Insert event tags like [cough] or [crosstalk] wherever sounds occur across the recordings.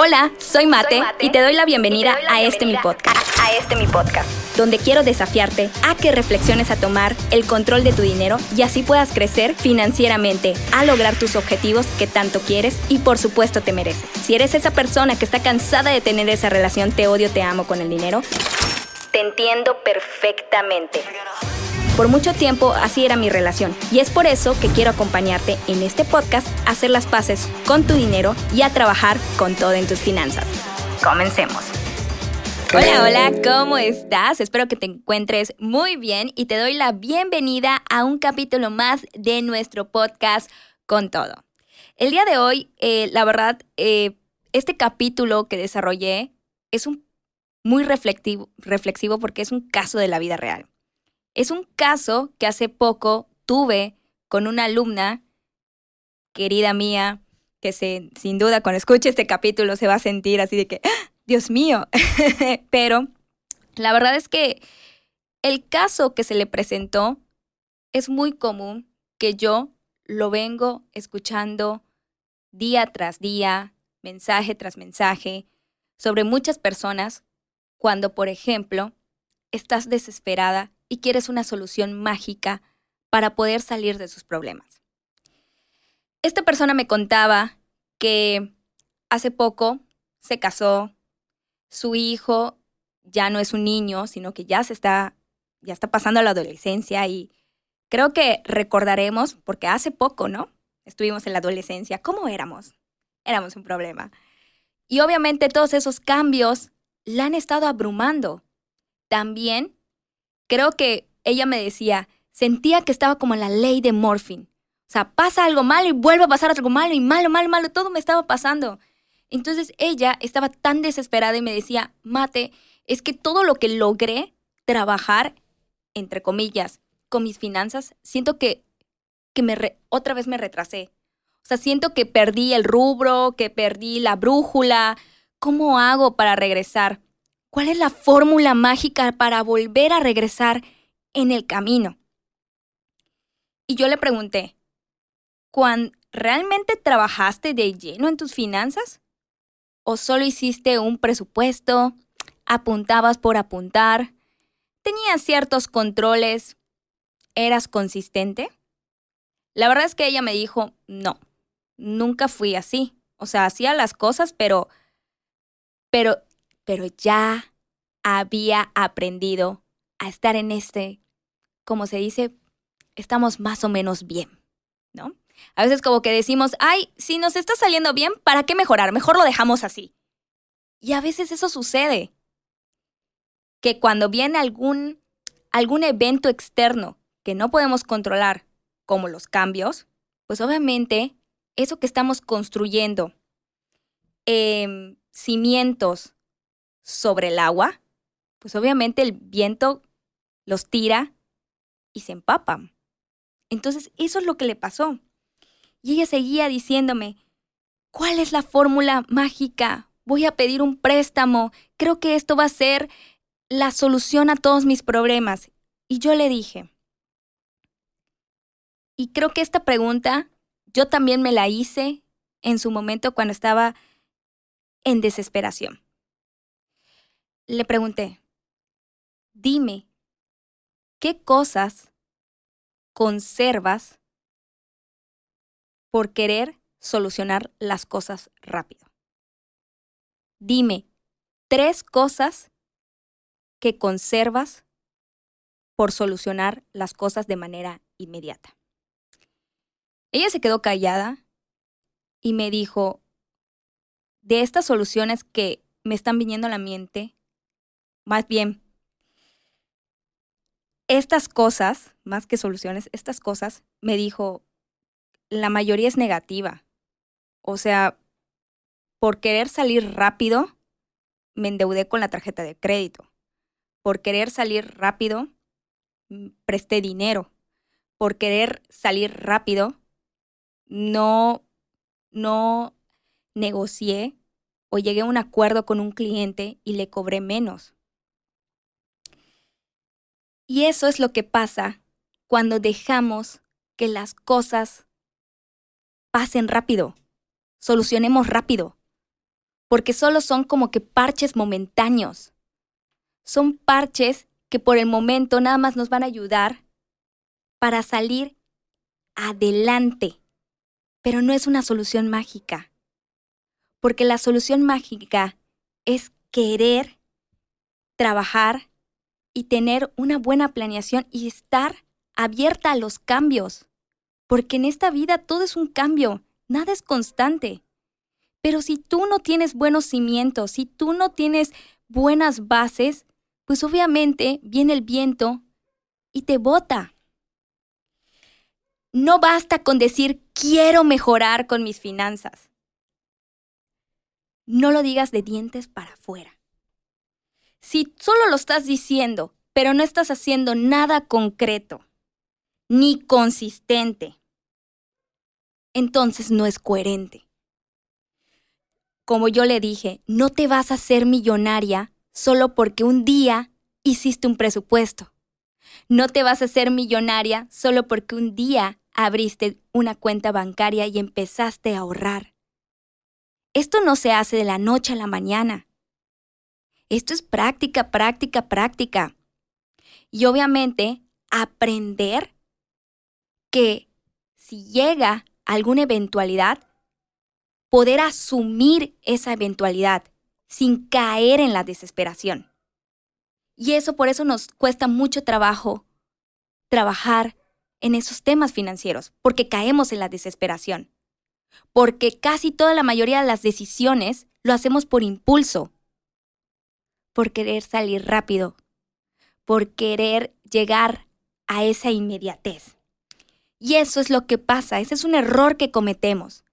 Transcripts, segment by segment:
Hola, soy Mate, y te doy la bienvenida, a este mi podcast. A, este mi podcast. Donde quiero desafiarte a que reflexiones a tomar el control de tu dinero y así puedas crecer financieramente, a lograr tus objetivos que tanto quieres y por supuesto te mereces. Si eres esa persona que está cansada de tener esa relación te odio, te amo con el dinero, te entiendo perfectamente. Por mucho tiempo así era mi relación y es por eso que quiero acompañarte en este podcast a hacer las paces con tu dinero y a trabajar con todo en tus finanzas. Comencemos. Hola, hola, ¿cómo estás? Espero que te encuentres muy bien y te doy la bienvenida a un capítulo más de nuestro podcast con todo. El día de hoy, eh, la verdad, eh, este capítulo que desarrollé es un muy reflexivo, reflexivo porque es un caso de la vida real. Es un caso que hace poco tuve con una alumna, querida mía, que se, sin duda cuando escuche este capítulo se va a sentir así de que, ¡Ah! Dios mío, [laughs] pero la verdad es que el caso que se le presentó es muy común que yo lo vengo escuchando día tras día, mensaje tras mensaje, sobre muchas personas cuando, por ejemplo, estás desesperada y quieres una solución mágica para poder salir de sus problemas. Esta persona me contaba que hace poco se casó, su hijo ya no es un niño, sino que ya se está ya está pasando a la adolescencia y creo que recordaremos porque hace poco, ¿no? Estuvimos en la adolescencia, ¿cómo éramos? Éramos un problema. Y obviamente todos esos cambios la han estado abrumando. También creo que ella me decía, sentía que estaba como en la ley de Morphin. O sea, pasa algo malo y vuelve a pasar algo malo y malo, malo, malo, todo me estaba pasando. Entonces ella estaba tan desesperada y me decía, Mate, es que todo lo que logré trabajar, entre comillas, con mis finanzas, siento que, que me otra vez me retrasé. O sea, siento que perdí el rubro, que perdí la brújula. ¿Cómo hago para regresar? ¿Cuál es la fórmula mágica para volver a regresar en el camino? Y yo le pregunté, ¿cuán realmente trabajaste de lleno en tus finanzas? ¿O solo hiciste un presupuesto? ¿Apuntabas por apuntar? ¿Tenías ciertos controles? ¿Eras consistente? La verdad es que ella me dijo, no, nunca fui así. O sea, hacía las cosas, pero, pero pero ya había aprendido a estar en este, como se dice, estamos más o menos bien, ¿no? A veces como que decimos, ay, si nos está saliendo bien, ¿para qué mejorar? Mejor lo dejamos así. Y a veces eso sucede. Que cuando viene algún, algún evento externo que no podemos controlar, como los cambios, pues obviamente eso que estamos construyendo, eh, cimientos sobre el agua, pues obviamente el viento los tira y se empapan. Entonces, eso es lo que le pasó. Y ella seguía diciéndome, ¿cuál es la fórmula mágica? Voy a pedir un préstamo. Creo que esto va a ser la solución a todos mis problemas. Y yo le dije, y creo que esta pregunta yo también me la hice en su momento cuando estaba en desesperación. Le pregunté, dime, ¿qué cosas conservas por querer solucionar las cosas rápido? Dime tres cosas que conservas por solucionar las cosas de manera inmediata. Ella se quedó callada y me dijo, de estas soluciones que me están viniendo a la mente, más bien, estas cosas, más que soluciones, estas cosas, me dijo, la mayoría es negativa. O sea, por querer salir rápido, me endeudé con la tarjeta de crédito. Por querer salir rápido, mm, presté dinero. Por querer salir rápido, no, no negocié o llegué a un acuerdo con un cliente y le cobré menos. Y eso es lo que pasa cuando dejamos que las cosas pasen rápido, solucionemos rápido. porque solo son como que parches momentáneos. Son parches que por el momento nada más nos van a ayudar para salir adelante, pero no es una solución mágica, porque la solución mágica es querer trabajar y tener una buena planeación y estar abierta a los cambios, porque en esta vida todo es un cambio, nada es constante. Pero si tú no tienes buenos cimientos, si tú no tienes buenas bases, pues obviamente viene el viento y te bota. No basta con decir quiero mejorar con mis finanzas. No lo digas de dientes para afuera. Si solo lo estás diciendo, pero no estás haciendo nada concreto ni consistente, entonces no es coherente. Como yo le dije, no te vas a hacer millonaria solo porque un día hiciste un presupuesto. No te vas a hacer millonaria solo porque un día abriste una cuenta bancaria y empezaste a ahorrar. Esto no se hace de la noche a la mañana. Esto es práctica, práctica, práctica. Y obviamente aprender que si llega alguna eventualidad, poder asumir esa eventualidad sin caer en la desesperación. Y eso por eso nos cuesta mucho trabajo trabajar en esos temas financieros, porque caemos en la desesperación. Porque casi toda la mayoría de las decisiones lo hacemos por impulso, por querer salir rápido, por querer llegar a esa inmediatez. Y eso es lo que pasa, ese es un error que cometemos,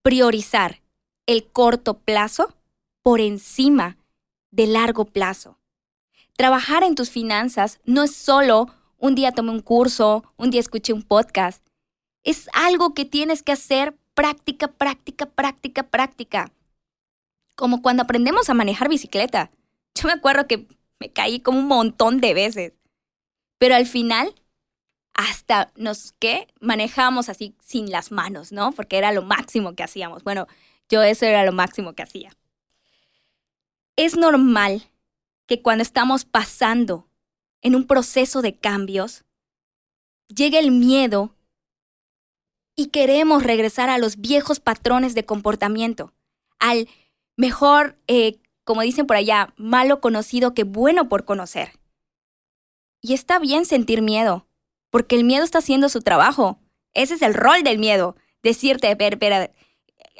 priorizar el corto plazo por encima de largo plazo. Trabajar en tus finanzas no es solo un día tomé un curso, un día escuché un podcast. Es algo que tienes que hacer práctica, práctica, práctica, práctica. Como cuando aprendemos a manejar bicicleta. Yo me acuerdo que me caí como un montón de veces. Pero al final, hasta nos que manejamos así sin las manos, ¿no? Porque era lo máximo que hacíamos. Bueno, yo eso era lo máximo que hacía es normal que cuando estamos pasando en un proceso de cambios, llegue el miedo y queremos regresar a los viejos patrones de comportamiento, al mejor, eh, como dicen por allá, malo conocido que bueno por conocer. Y está bien sentir miedo, porque el miedo está haciendo su trabajo. Ese es el rol del miedo, decirte, ver,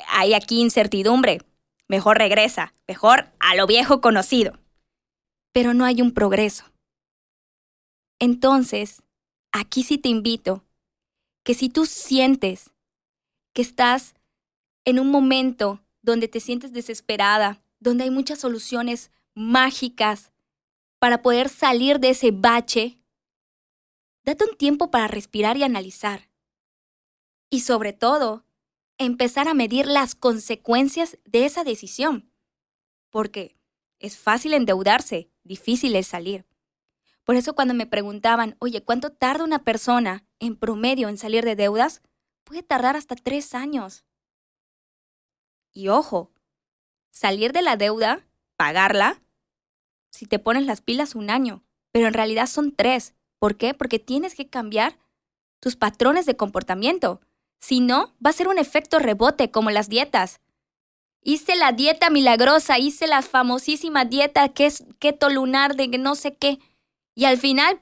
hay aquí incertidumbre, mejor regresa, mejor a lo viejo conocido. Pero no hay un progreso. Entonces, aquí sí te invito que si tú sientes que estás en un momento donde te sientes desesperada, donde hay muchas soluciones mágicas para poder salir de ese bache, date un tiempo para respirar y analizar. Y sobre todo, empezar a medir las consecuencias de esa decisión. Porque es fácil endeudarse, difícil es salir. Por eso cuando me preguntaban, oye, ¿cuánto tarda una persona en promedio en salir de deudas? Puede tardar hasta tres años. Y ojo, salir de la deuda, pagarla, si te pones las pilas un año, pero en realidad son tres. ¿Por qué? Porque tienes que cambiar tus patrones de comportamiento. Si no, va a ser un efecto rebote como las dietas. Hice la dieta milagrosa, hice la famosísima dieta que es keto lunar de no sé qué. Y al final,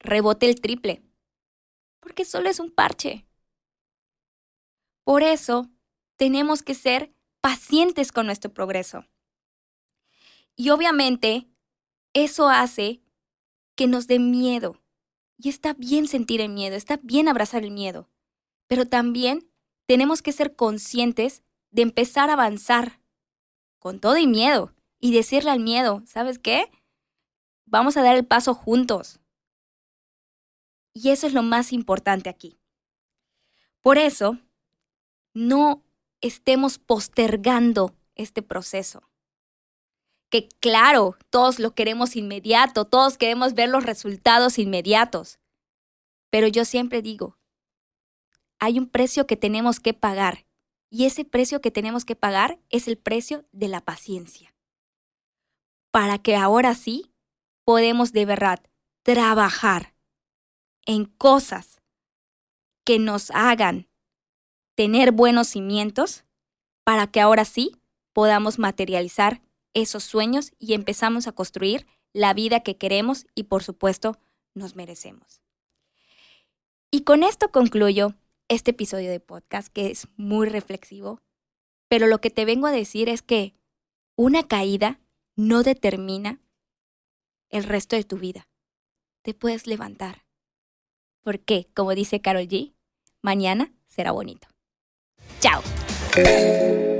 rebote el triple. Porque solo es un parche. Por eso, tenemos que ser pacientes con nuestro progreso. Y obviamente, eso hace que nos dé miedo. Y está bien sentir el miedo, está bien abrazar el miedo. Pero también tenemos que ser conscientes de empezar a avanzar con todo y miedo y decirle al miedo, ¿sabes qué? Vamos a dar el paso juntos. Y eso es lo más importante aquí. Por eso, no estemos postergando este proceso. Que claro, todos lo queremos inmediato, todos queremos ver los resultados inmediatos. Pero yo siempre digo, hay un precio que tenemos que pagar Y ese precio que tenemos que pagar es el precio de la paciencia. Para que ahora sí podemos de verdad trabajar en cosas que nos hagan tener buenos cimientos para que ahora sí podamos materializar esos sueños y empezamos a construir la vida que queremos y por supuesto nos merecemos. Y con esto concluyo este episodio de podcast que es muy reflexivo, pero lo que te vengo a decir es que una caída no determina el resto de tu vida. Te puedes levantar. Porque, como dice Carol G, mañana será bonito. Chao.